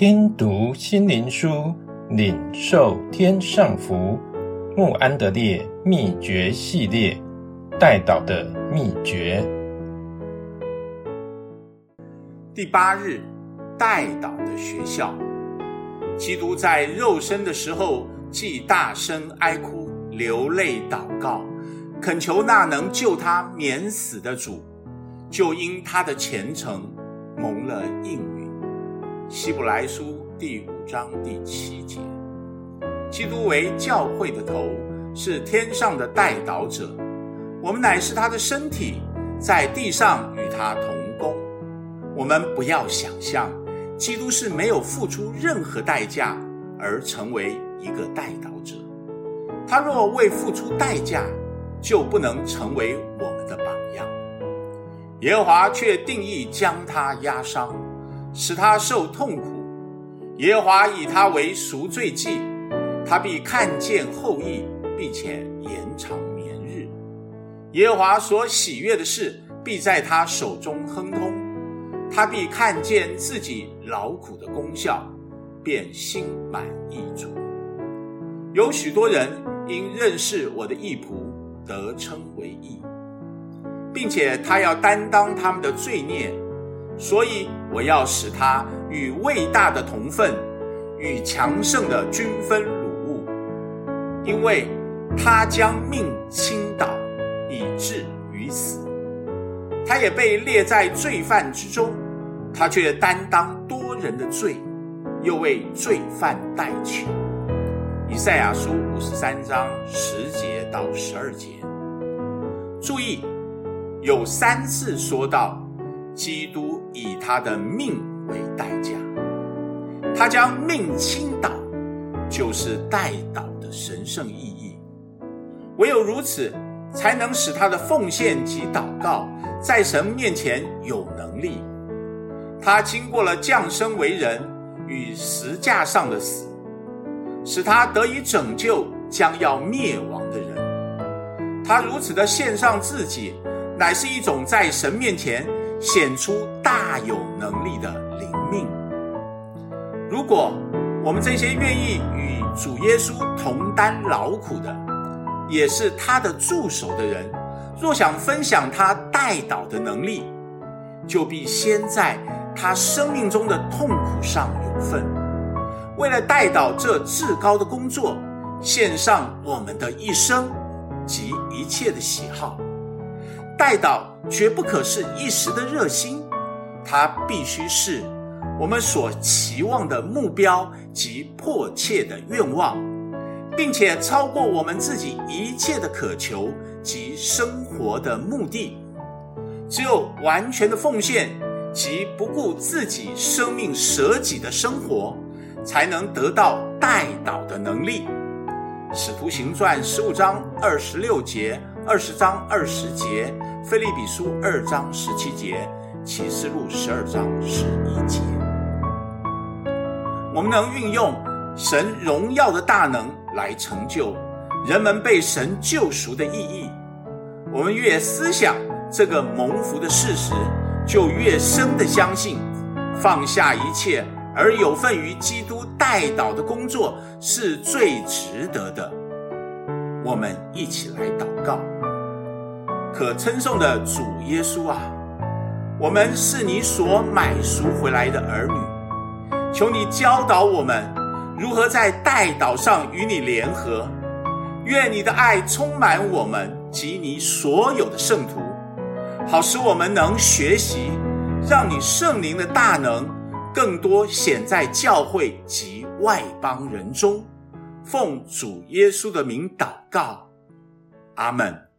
听读心灵书，领受天上福。穆安德烈秘诀系列，代祷的秘诀。第八日，代祷的学校。基督在肉身的时候，既大声哀哭、流泪祷告，恳求那能救他免死的主，就因他的虔诚蒙了应允。希伯来书第五章第七节，基督为教会的头，是天上的代导者，我们乃是他的身体，在地上与他同工。我们不要想象，基督是没有付出任何代价而成为一个代导者。他若未付出代价，就不能成为我们的榜样。耶和华却定义将他压伤。使他受痛苦，耶和华以他为赎罪祭，他必看见后益，并且延长年日。耶和华所喜悦的事，必在他手中亨通，他必看见自己劳苦的功效，便心满意足。有许多人因认识我的义仆，得称为义，并且他要担当他们的罪孽。所以我要使他与伟大的同分，与强盛的均分掳物，因为他将命倾倒，以至于死。他也被列在罪犯之中，他却担当多人的罪，又为罪犯代求。以赛亚书五十三章十节到十二节。注意，有三次说到。基督以他的命为代价，他将命倾倒，就是代祷的神圣意义。唯有如此，才能使他的奉献及祷告在神面前有能力。他经过了降生为人与石架上的死，使他得以拯救将要灭亡的人。他如此的献上自己，乃是一种在神面前。显出大有能力的灵命。如果我们这些愿意与主耶稣同担劳苦的，也是他的助手的人，若想分享他带导的能力，就必先在他生命中的痛苦上有份。为了带导这至高的工作，献上我们的一生及一切的喜好。代祷绝不可是一时的热心，它必须是我们所期望的目标及迫切的愿望，并且超过我们自己一切的渴求及生活的目的。只有完全的奉献及不顾自己生命舍己的生活，才能得到代祷的能力。使徒行传十五章二十六节。二十章二十节，腓立比书二章十七节，启示录十二章十一节。我们能运用神荣耀的大能来成就人们被神救赎的意义。我们越思想这个蒙福的事实，就越深的相信，放下一切而有份于基督代祷的工作是最值得的。我们一起来祷告。可称颂的主耶稣啊，我们是你所买赎回来的儿女，求你教导我们如何在代祷上与你联合。愿你的爱充满我们及你所有的圣徒，好使我们能学习，让你圣灵的大能更多显在教会及外邦人中。奉主耶稣的名祷告，阿门。